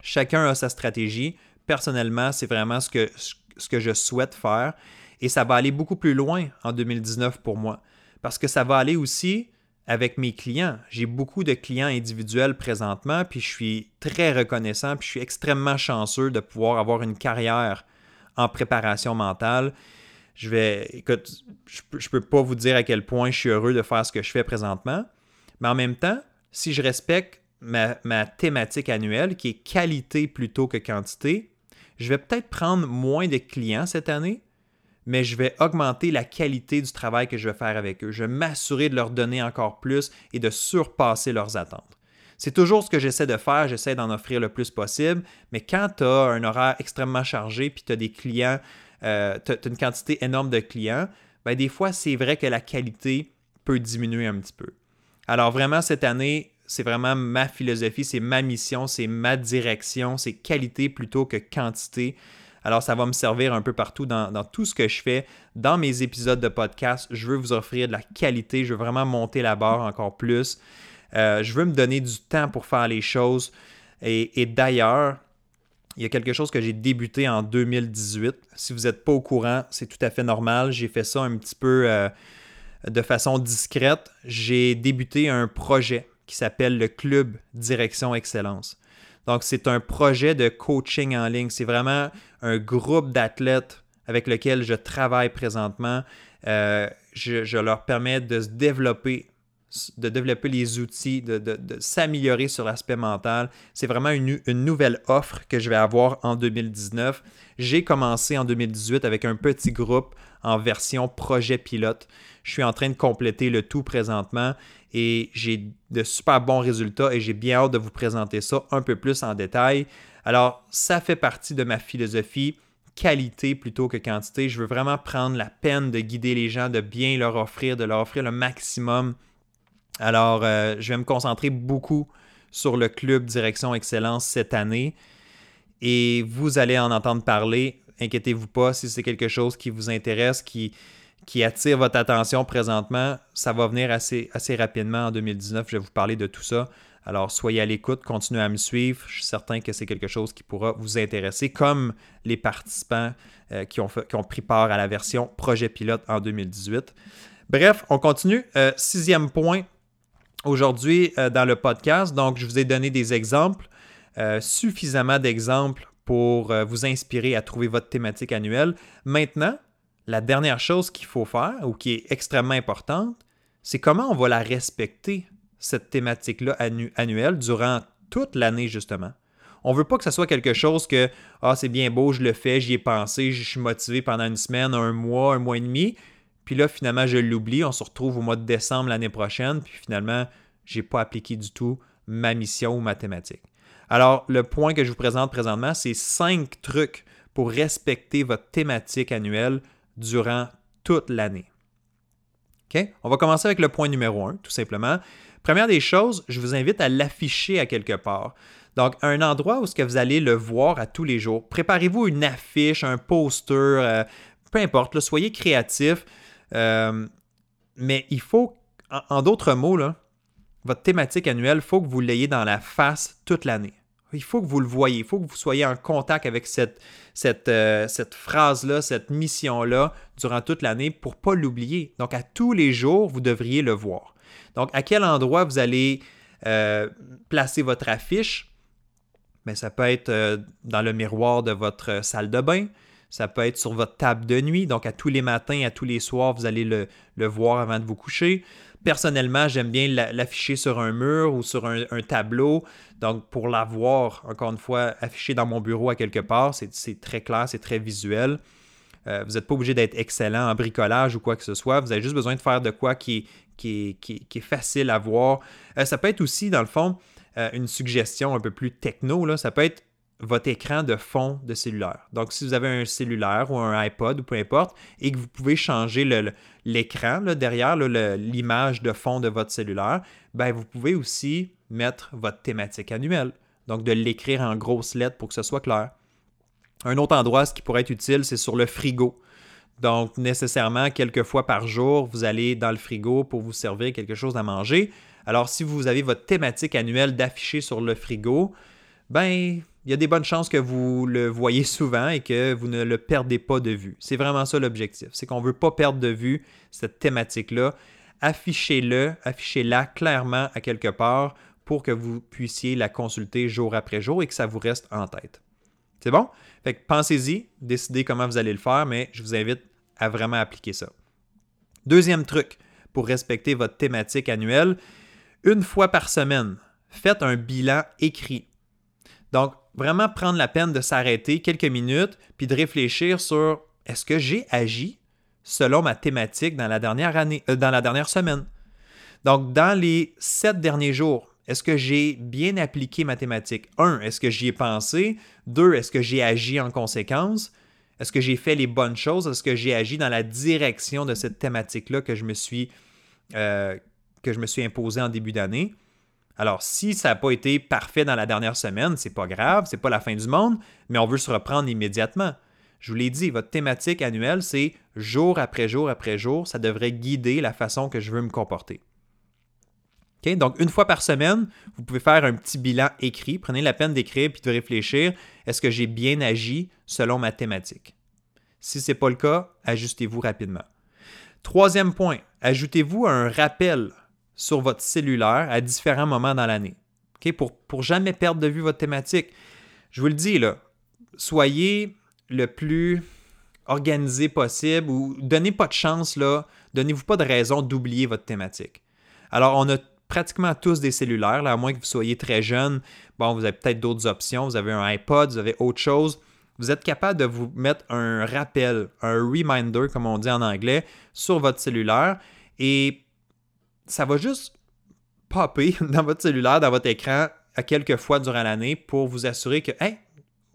Chacun a sa stratégie. Personnellement, c'est vraiment ce que, je souhaite faire. Et ça va aller beaucoup plus loin en 2019 pour moi. Parce que ça va aller aussi avec mes clients. J'ai beaucoup de clients individuels présentement, puis je suis très reconnaissant, puis je suis extrêmement chanceux de pouvoir avoir une carrière en préparation mentale. Je vais, écoute, je ne peux pas vous dire à quel point je suis heureux de faire ce que je fais présentement, mais en même temps, si je respecte ma, ma thématique annuelle, qui est qualité plutôt que quantité, je vais peut-être prendre moins de clients cette année, mais je vais augmenter la qualité du travail que je vais faire avec eux. Je vais m'assurer de leur donner encore plus et de surpasser leurs attentes. C'est toujours ce que j'essaie de faire, j'essaie d'en offrir le plus possible, mais quand tu as un horaire extrêmement chargé puis tu as des clients, euh, tu as une quantité énorme de clients, ben des fois, c'est vrai que la qualité peut diminuer un petit peu. Alors vraiment, cette année, c'est vraiment ma philosophie, c'est ma mission, c'est ma direction, c'est qualité plutôt que quantité. Alors, ça va me servir un peu partout dans, tout ce que je fais. Dans mes épisodes de podcast, je veux vous offrir de la qualité. Je veux vraiment monter la barre encore plus. Euh, je veux me donner du temps pour faire les choses. Et, d'ailleurs, il y a quelque chose que j'ai débuté en 2018. Si vous n'êtes pas au courant, c'est tout à fait normal. J'ai fait ça un petit peu euh, de façon discrète. J'ai débuté un projet qui s'appelle le Club Direction Excellence. Donc, c'est un projet de coaching en ligne. C'est vraiment un groupe d'athlètes avec lequel je travaille présentement. Euh, je, leur permets de se développer de développer les outils, de, s'améliorer sur l'aspect mental. C'est vraiment une, nouvelle offre que je vais avoir en 2019. J'ai commencé en 2018 avec un petit groupe en version projet pilote. Je suis en train de compléter le tout présentement et j'ai de super bons résultats et j'ai bien hâte de vous présenter ça un peu plus en détail. Alors, ça fait partie de ma philosophie qualité plutôt que quantité. Je veux vraiment prendre la peine de guider les gens, de bien leur offrir, de leur offrir le maximum. Alors, euh, je vais me concentrer beaucoup sur le club Direction Excellence cette année et vous allez en entendre parler. Inquiétez-vous pas si c'est quelque chose qui vous intéresse, qui, qui attire votre attention présentement, ça va venir assez, rapidement en 2019. Je vais vous parler de tout ça. Alors, soyez à l'écoute, continuez à me suivre. Je suis certain que c'est quelque chose qui pourra vous intéresser, comme les participants euh, qui, ont qui, ont pris part à la version projet pilote en 2018. Bref, on continue. Euh, sixième point aujourd'hui euh, dans le podcast. Donc, je vous ai donné des exemples, suffisamment d'exemples pour vous inspirer à trouver votre thématique annuelle. Maintenant, la dernière chose qu'il faut faire, ou qui est extrêmement importante, c'est comment on va la respecter, cette thématique-là annuelle, durant toute l'année, justement. On ne veut pas que ce soit quelque chose que Ah, c'est bien beau, je le fais, j'y ai pensé, je suis motivé pendant une semaine, un mois, un mois et demi. Puis là, finalement, je l'oublie. On se retrouve au mois de décembre l'année prochaine. Puis finalement, je n'ai pas appliqué du tout ma mission ou ma thématique. Alors, le point que je vous présente présentement, c'est cinq trucs pour respecter votre thématique annuelle durant toute l'année. On va commencer avec le point numéro un, tout simplement. Première des choses, je vous invite à l'afficher à quelque part. Donc, un endroit où vous allez le voir à tous les jours. Préparez-vous une affiche, un poster, euh, peu importe, soyez créatif. Euh, mais il faut, en, d'autres mots, votre thématique annuelle, il faut que vous l'ayez dans la face toute l'année. Il faut que vous le voyez, il faut que vous soyez en contact avec cette, euh, phrase-là, cette mission-là durant toute l'année pour ne pas l'oublier. Donc, à tous les jours, vous devriez le voir. Donc, à quel endroit vous allez euh, placer votre affiche? Bien, ça peut être euh, dans le miroir de votre salle de bain. Ça peut être sur votre table de nuit. Donc, à tous les matins, à tous les soirs, vous allez le, le voir avant de vous coucher. Personnellement, j'aime bien l'afficher sur un mur ou sur un, tableau. Donc, pour l'avoir, encore une fois, affiché dans mon bureau à quelque part, c'est très clair, c'est très visuel. Euh, vous n'êtes pas obligé d'être excellent en bricolage ou quoi que ce soit. Vous avez juste besoin de faire de quoi qui est, qui est, facile à voir. Euh, ça peut être aussi, dans le fond, euh, une suggestion un peu plus techno. Ça peut être votre écran de fond de cellulaire. Donc, si vous avez un cellulaire ou un iPod ou peu importe, et que vous pouvez changer l'écran derrière l'image de fond de votre cellulaire, ben, vous pouvez aussi mettre votre thématique annuelle. Donc, de l'écrire en grosses lettres pour que ce soit clair. Un autre endroit, ce qui pourrait être utile, c'est sur le frigo. Donc, nécessairement, quelques fois par jour, vous allez dans le frigo pour vous servir quelque chose à manger. Alors, si vous avez votre thématique annuelle d'afficher sur le frigo, ben, il y a des bonnes chances que vous le voyez souvent et que vous ne le perdez pas de vue. C'est vraiment ça l'objectif. C'est qu'on ne veut pas perdre de vue cette thématique-là. Affichez-le, affichez-la clairement à quelque part pour que vous puissiez la consulter jour après jour et que ça vous reste en tête. C'est bon? Fait que pensez-y, décidez comment vous allez le faire, mais je vous invite à vraiment appliquer ça. Deuxième truc pour respecter votre thématique annuelle, une fois par semaine, faites un bilan écrit. Donc, vraiment prendre la peine de s'arrêter quelques minutes puis de réfléchir sur est-ce que j'ai agi selon ma thématique dans la dernière année, euh, dans la dernière semaine? Donc, dans les sept derniers jours, est-ce que j'ai bien appliqué ma thématique? Un, est-ce que j'y ai pensé? Deux, est-ce que j'ai agi en conséquence? Est-ce que j'ai fait les bonnes choses? Est-ce que j'ai agi dans la direction de cette thématique-là que je me suis euh, que je me suis imposé en début d'année? Alors, si ça n'a pas été parfait dans la dernière semaine, c'est pas grave, c'est pas la fin du monde, mais on veut se reprendre immédiatement. Je vous l'ai dit, votre thématique annuelle, c'est jour après jour après jour, ça devrait guider la façon que je veux me comporter. Donc, une fois par semaine, vous pouvez faire un petit bilan écrit. Prenez la peine d'écrire puis de réfléchir est-ce que j'ai bien agi selon ma thématique? Si ce n'est pas le cas, ajustez-vous rapidement. Troisième point, ajoutez-vous un rappel sur votre cellulaire à différents moments dans l'année. Pour, pour jamais perdre de vue votre thématique. Je vous le dis, là, soyez le plus organisé possible ou donnez pas de chance, là, donnez-vous pas de raison d'oublier votre thématique. Alors, on a pratiquement tous des cellulaires, à moins que vous soyez très jeune. Bon, vous avez peut-être d'autres options, vous avez un iPod, vous avez autre chose. Vous êtes capable de vous mettre un rappel, un reminder, comme on dit en anglais, sur votre cellulaire et ça va juste popper dans votre cellulaire, dans votre écran, à quelques fois durant l'année pour vous assurer que, hey,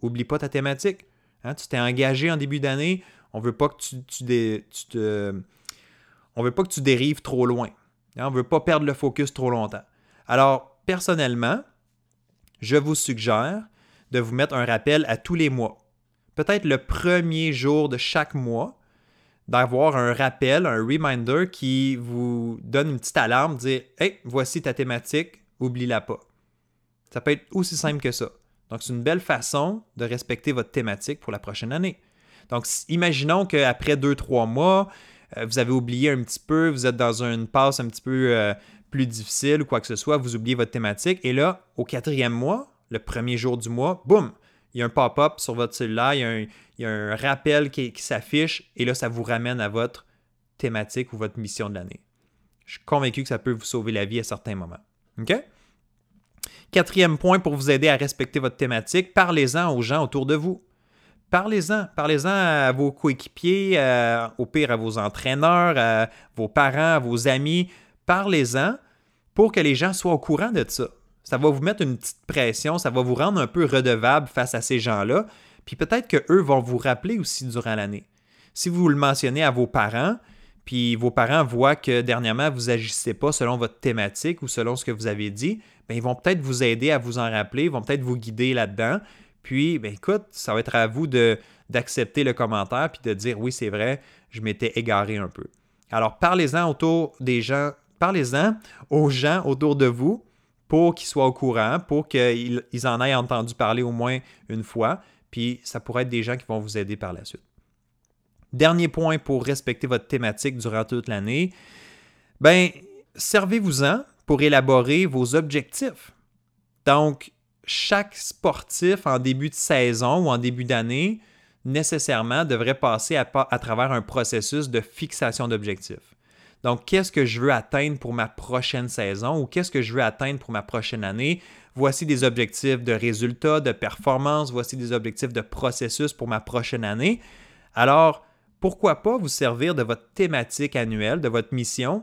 oublie pas ta thématique. Hein, tu t'es engagé en début d'année, on veut pas que tu, te, on veut pas que tu dérives trop loin. Hein, on veut pas perdre le focus trop longtemps. Alors, personnellement, je vous suggère de vous mettre un rappel à tous les mois. Peut-être le premier jour de chaque mois, d'avoir un rappel, un reminder qui vous donne une petite alarme, dire Hey, voici ta thématique, oublie-la pas. Ça peut être aussi simple que ça. Donc, c'est une belle façon de respecter votre thématique pour la prochaine année. Donc, imaginons qu'après deux, trois mois, euh, vous avez oublié un petit peu, vous êtes dans une passe un petit peu euh, plus difficile ou quoi que ce soit, vous oubliez votre thématique. Et là, au quatrième mois, le premier jour du mois, boum, il y a un pop-up sur votre cellulaire, il y a un, rappel qui, s'affiche et là, ça vous ramène à votre thématique ou votre mission de l'année. Je suis convaincu que ça peut vous sauver la vie à certains moments. OK? Quatrième point pour vous aider à respecter votre thématique, parlez-en aux gens autour de vous. Parlez-en. Parlez-en à vos coéquipiers, au pire à vos entraîneurs, à vos parents, à vos amis. Parlez-en pour que les gens soient au courant de ça. Ça va vous mettre une petite pression, ça va vous rendre un peu redevable face à ces gens-là. Puis peut-être qu'eux vont vous rappeler aussi durant l'année. Si vous le mentionnez à vos parents, puis vos parents voient que dernièrement, vous n'agissez pas selon votre thématique ou selon ce que vous avez dit, bien, ils vont peut-être vous aider à vous en rappeler, ils vont peut-être vous guider là-dedans. Puis, ben écoute, ça va être à vous d'accepter le commentaire puis de dire oui, c'est vrai, je m'étais égaré un peu. Alors, parlez-en autour des gens, parlez-en aux gens autour de vous pour qu'ils soient au courant, pour qu'ils en aient entendu parler au moins une fois, puis ça pourrait être des gens qui vont vous aider par la suite. Dernier point pour respecter votre thématique durant toute l'année, ben servez-vous-en pour élaborer vos objectifs. Donc, chaque sportif en début de saison ou en début d'année, nécessairement, devrait passer à, travers un processus de fixation d'objectifs. Donc, qu'est-ce que je veux atteindre pour ma prochaine saison ou qu'est-ce que je veux atteindre pour ma prochaine année? Voici des objectifs de résultats, de performance, voici des objectifs de processus pour ma prochaine année. Alors, pourquoi pas vous servir de votre thématique annuelle, de votre mission,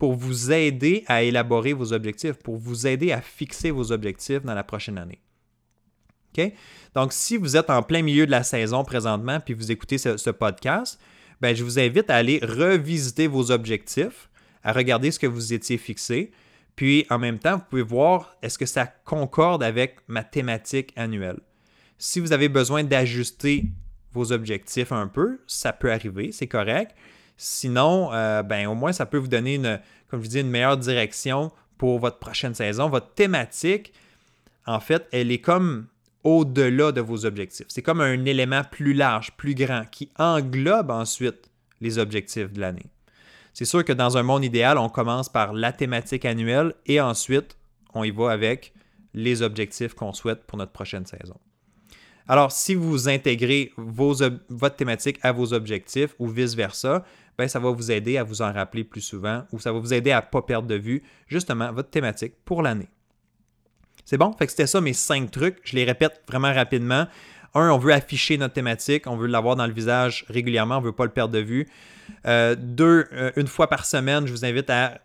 pour vous aider à élaborer vos objectifs, pour vous aider à fixer vos objectifs dans la prochaine année. OK? Donc, si vous êtes en plein milieu de la saison présentement, puis vous écoutez ce, podcast, ben, je vous invite à aller revisiter vos objectifs, à regarder ce que vous étiez fixé, puis en même temps, vous pouvez voir est-ce que ça concorde avec ma thématique annuelle? Si vous avez besoin d'ajuster vos objectifs un peu, ça peut arriver, c'est correct. Sinon, euh, ben, au moins, ça peut vous donner, une, comme je dis, une meilleure direction pour votre prochaine saison. Votre thématique, en fait, elle est comme au-delà de vos objectifs. C'est comme un élément plus large, plus grand, qui englobe ensuite les objectifs de l'année. C'est sûr que dans un monde idéal, on commence par la thématique annuelle et ensuite, on y va avec les objectifs qu'on souhaite pour notre prochaine saison. Alors, si vous intégrez votre thématique à vos objectifs ou vice-versa, ben, ça va vous aider à vous en rappeler plus souvent ou ça va vous aider à ne pas perdre de vue justement votre thématique pour l'année. C'est bon? Fait que c'était ça mes cinq trucs. Je les répète vraiment rapidement. Un, on veut afficher notre thématique, on veut l'avoir dans le visage régulièrement, on ne veut pas le perdre de vue. Euh, deux, euh, une fois par semaine, je vous invite à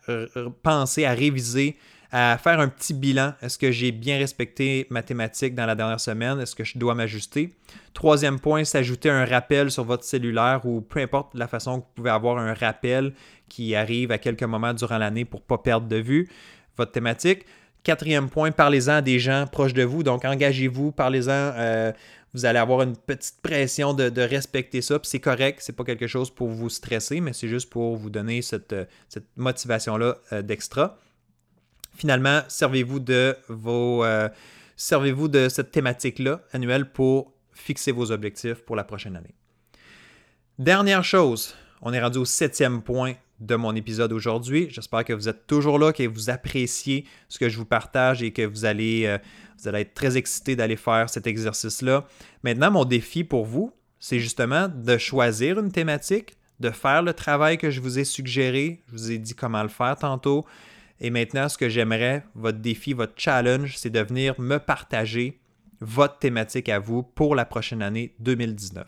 penser, à réviser à faire un petit bilan. Est-ce que j'ai bien respecté ma thématique dans la dernière semaine? Est-ce que je dois m'ajuster? Troisième point, s'ajouter un rappel sur votre cellulaire ou peu importe la façon que vous pouvez avoir un rappel qui arrive à quelques moments durant l'année pour ne pas perdre de vue votre thématique. Quatrième point, parlez-en à des gens proches de vous. Donc, engagez-vous, parlez-en. Euh, vous allez avoir une petite pression de, respecter ça. C'est correct, c'est pas quelque chose pour vous stresser, mais c'est juste pour vous donner cette, cette motivation-là euh, d'extra. finalement, servez-vous de vos... Euh, servez-vous de cette thématique-là annuelle pour fixer vos objectifs pour la prochaine année. Dernière chose, on est rendu au septième point de mon épisode aujourd'hui. J'espère que vous êtes toujours là, que vous appréciez ce que je vous partage et que vous allez, euh, être très excité d'aller faire cet exercice-là. Maintenant, mon défi pour vous, c'est justement de choisir une thématique, de faire le travail que je vous ai suggéré. Je vous ai dit comment le faire tantôt. Et maintenant, ce que j'aimerais, votre défi, votre challenge, c'est de venir me partager votre thématique à vous pour la prochaine année 2019.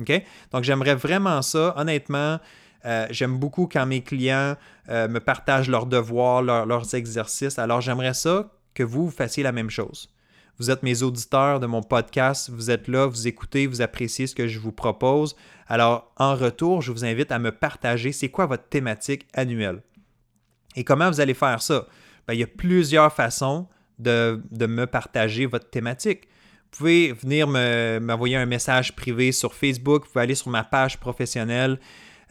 OK? Donc, j'aimerais vraiment ça. Honnêtement, euh, j'aime beaucoup quand mes clients euh, me partagent leurs devoirs, leurs exercices. Alors, j'aimerais ça que vous, fassiez la même chose. Vous êtes mes auditeurs de mon podcast, vous êtes là, vous écoutez, vous appréciez ce que je vous propose. Alors, en retour, je vous invite à me partager c'est quoi votre thématique annuelle. Et comment vous allez faire ça? Ben, il y a plusieurs façons de, me partager votre thématique. Vous pouvez venir m'envoyer un message privé sur Facebook, vous pouvez aller sur ma page professionnelle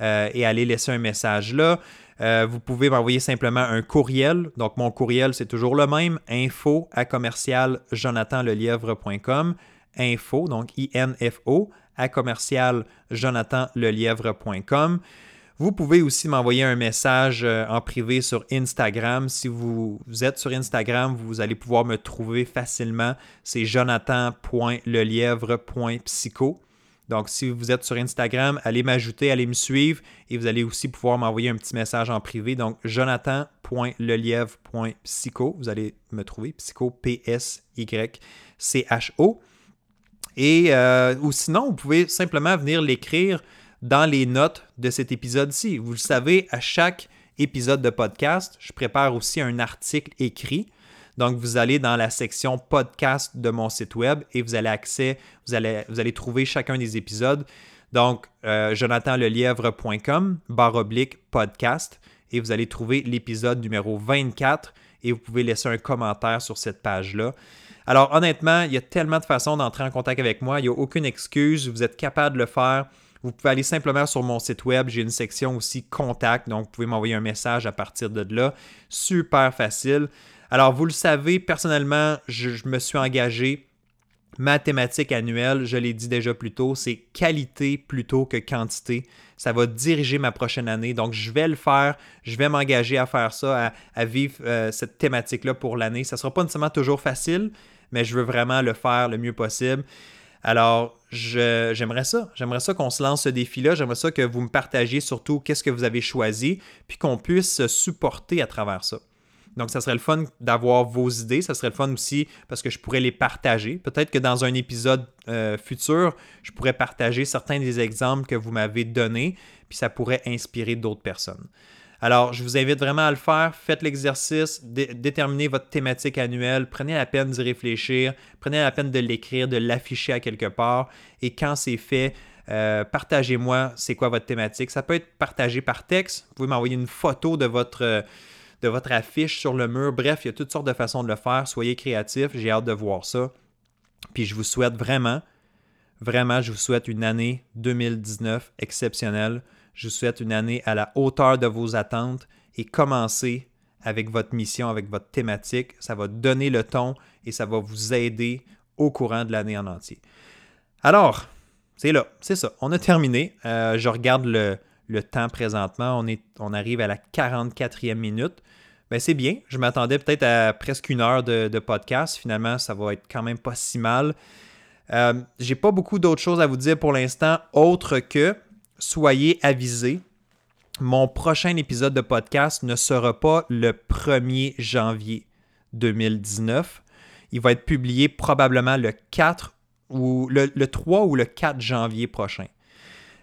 euh, et aller laisser un message là. Euh, vous pouvez m'envoyer simplement un courriel. Donc, mon courriel, c'est toujours le même, info à commercial jonathanlelièvre.com. Info, donc I-N-F-O, à commercial jonathanlelièvre.com. Vous pouvez aussi m'envoyer un message euh, en privé sur Instagram. Si vous, êtes sur Instagram, vous allez pouvoir me trouver facilement. C'est jonathan.lelièvre.psycho. Donc, si vous êtes sur Instagram, allez m'ajouter, allez me suivre et vous allez aussi pouvoir m'envoyer un petit message en privé. Donc, jonathan.lelièvre.psycho. Vous allez me trouver, psycho, P-S-Y-C-H-O. Et euh, ou sinon, vous pouvez simplement venir l'écrire dans les notes de cet épisode-ci. Vous le savez, à chaque épisode de podcast, je prépare aussi un article écrit. Donc, vous allez dans la section podcast de mon site web et vous allez accès, vous allez, trouver chacun des épisodes. Donc, euh, jonathanlelièvre.com, barre oblique podcast, et vous allez trouver l'épisode numéro 24 et vous pouvez laisser un commentaire sur cette page-là. Alors, honnêtement, il y a tellement de façons d'entrer en contact avec moi, il n'y a aucune excuse, vous êtes capable de le faire. Vous pouvez aller simplement sur mon site web. J'ai une section aussi contact, donc vous pouvez m'envoyer un message à partir de là. Super facile. Alors, vous le savez, personnellement, je, me suis engagé. Ma thématique annuelle, je l'ai dit déjà plus tôt, c'est qualité plutôt que quantité. Ça va diriger ma prochaine année. Donc, je vais le faire. Je vais m'engager à faire ça, à, vivre euh, cette thématique-là pour l'année. Ça ne sera pas nécessairement toujours facile, mais je veux vraiment le faire le mieux possible. Alors, j'aimerais ça. J'aimerais ça qu'on se lance ce défi-là. J'aimerais ça que vous me partagiez surtout qu'est-ce que vous avez choisi, puis qu'on puisse se supporter à travers ça. Donc, ça serait le fun d'avoir vos idées. Ça serait le fun aussi parce que je pourrais les partager. Peut-être que dans un épisode euh, futur, je pourrais partager certains des exemples que vous m'avez donnés, puis ça pourrait inspirer d'autres personnes. Alors, je vous invite vraiment à le faire. Faites l'exercice, déterminez votre thématique annuelle, prenez la peine d'y réfléchir, prenez la peine de l'écrire, de l'afficher à quelque part. Et quand c'est fait, euh, partagez-moi c'est quoi votre thématique. Ça peut être partagé par texte. Vous pouvez m'envoyer une photo de votre, de votre affiche sur le mur. Bref, il y a toutes sortes de façons de le faire. Soyez créatifs. J'ai hâte de voir ça. Puis je vous souhaite vraiment, vraiment, je vous souhaite une année 2019 exceptionnelle. Je vous souhaite une année à la hauteur de vos attentes et commencez avec votre mission, avec votre thématique. Ça va donner le ton et ça va vous aider au courant de l'année en entier. Alors, c'est là, c'est ça. On a terminé. Euh, je regarde le, temps présentement. On, arrive à la 44e minute. Ben, c'est bien. Je m'attendais peut-être à presque une heure de, podcast. Finalement, ça va être quand même pas si mal. Euh, j'ai pas beaucoup d'autres choses à vous dire pour l'instant, autre que soyez avisés, mon prochain épisode de podcast ne sera pas le 1er janvier 2019. Il va être publié probablement le 4 ou le, 3 ou le 4 janvier prochain.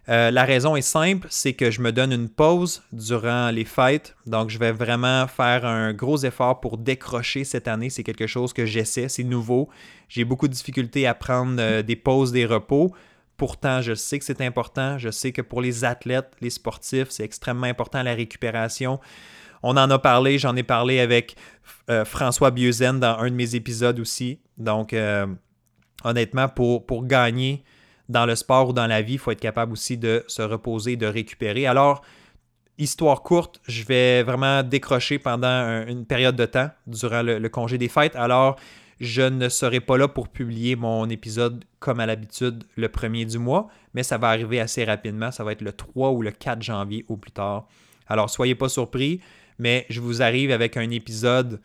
Euh, la raison est simple, c'est que je me donne une pause durant les fêtes, donc je vais vraiment faire un gros effort pour décrocher cette année. C'est quelque chose que j'essaie, c'est nouveau. J'ai beaucoup de difficultés à prendre euh, des pauses, des repos. Pourtant, je sais que c'est important. Je sais que pour les athlètes, les sportifs, c'est extrêmement important la récupération. On en a parlé, j'en ai parlé avec euh, François Bieuzen dans un de mes épisodes aussi. Donc, honnêtement, pour gagner dans le sport ou dans la vie, il faut être capable aussi de se reposer, de récupérer. Alors, histoire courte, je vais vraiment décrocher pendant une période de temps durant le, congé des fêtes. Alors, je ne serai pas là pour publier mon épisode comme à l'habitude le premier du mois, mais ça va arriver assez rapidement. Ça va être le 3 ou le 4 janvier au plus tard. Alors, soyez pas surpris, mais je vous arrive avec un épisode.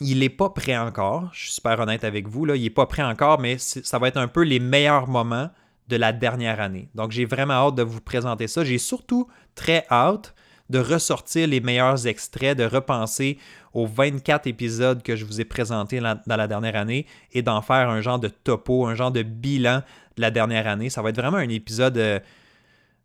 Il n'est pas prêt encore. Je suis super honnête avec vous. Là. Il n'est pas prêt encore, mais ça va être un peu les meilleurs moments de la dernière année. Donc, j'ai vraiment hâte de vous présenter ça. J'ai surtout très hâte de ressortir les meilleurs extraits, de repenser aux 24 épisodes que je vous ai présentés dans la dernière année et d'en faire un genre de topo, un genre de bilan de la dernière année. Ça va être vraiment un épisode, euh,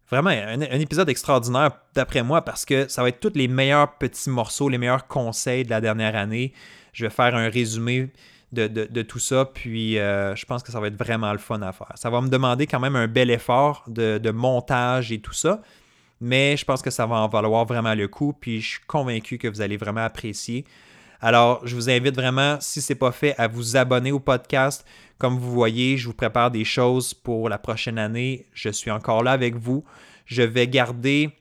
vraiment un, épisode extraordinaire d'après moi parce que ça va être tous les meilleurs petits morceaux, les meilleurs conseils de la dernière année. Je vais faire un résumé de, tout ça. Puis euh, je pense que ça va être vraiment le fun à faire. Ça va me demander quand même un bel effort de, montage et tout ça. Mais je pense que ça va en valoir vraiment le coup. Puis je suis convaincu que vous allez vraiment apprécier. Alors, je vous invite vraiment, si ce n'est pas fait, à vous abonner au podcast. Comme vous voyez, je vous prépare des choses pour la prochaine année. Je suis encore là avec vous. Je vais garder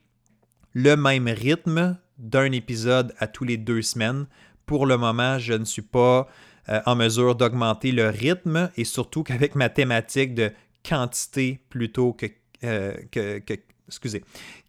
le même rythme d'un épisode à tous les deux semaines. Pour le moment, je ne suis pas euh, en mesure d'augmenter le rythme et surtout qu'avec ma thématique de quantité plutôt que, euh, que, excusez,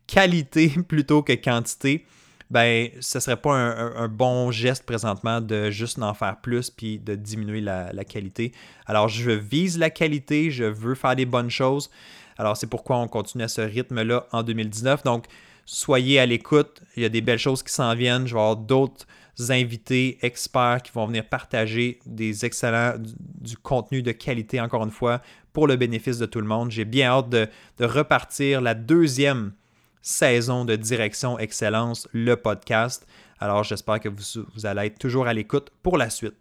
qualité plutôt que quantité, ben, ce serait pas un, bon geste présentement de juste en faire plus puis de diminuer la, qualité. Alors, je vise la qualité, je veux faire des bonnes choses. Alors, c'est pourquoi on continue à ce rythme-là en 2019. Donc, soyez à l'écoute. Il y a des belles choses qui s'en viennent. Je vais avoir d'autres invités, experts qui vont venir partager des excellents, du, contenu de qualité, encore une fois, pour le bénéfice de tout le monde. J'ai bien hâte de, repartir la deuxième saison de Direction Excellence, le podcast. Alors, j'espère que vous, allez être toujours à l'écoute pour la suite.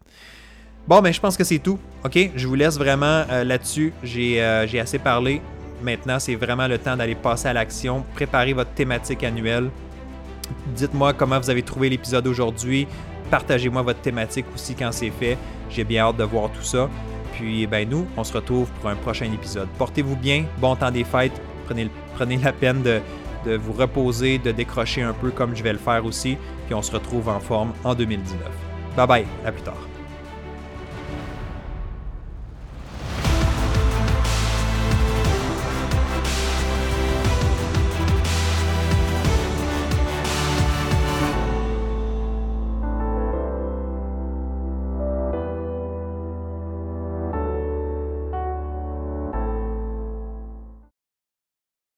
Bon, mais ben, je pense que c'est tout. OK? Je vous laisse vraiment euh, là-dessus. Euh, j'ai assez parlé. Maintenant, c'est vraiment le temps d'aller passer à l'action. Préparez votre thématique annuelle. Dites-moi comment vous avez trouvé l'épisode aujourd'hui. Partagez-moi votre thématique aussi quand c'est fait. J'ai bien hâte de voir tout ça. Puis ben nous, on se retrouve pour un prochain épisode. Portez-vous bien, bon temps des fêtes. Prenez, prenez la peine de, de vous reposer, de décrocher un peu comme je vais le faire aussi. Puis on se retrouve en forme en 2019. Bye bye, à plus tard.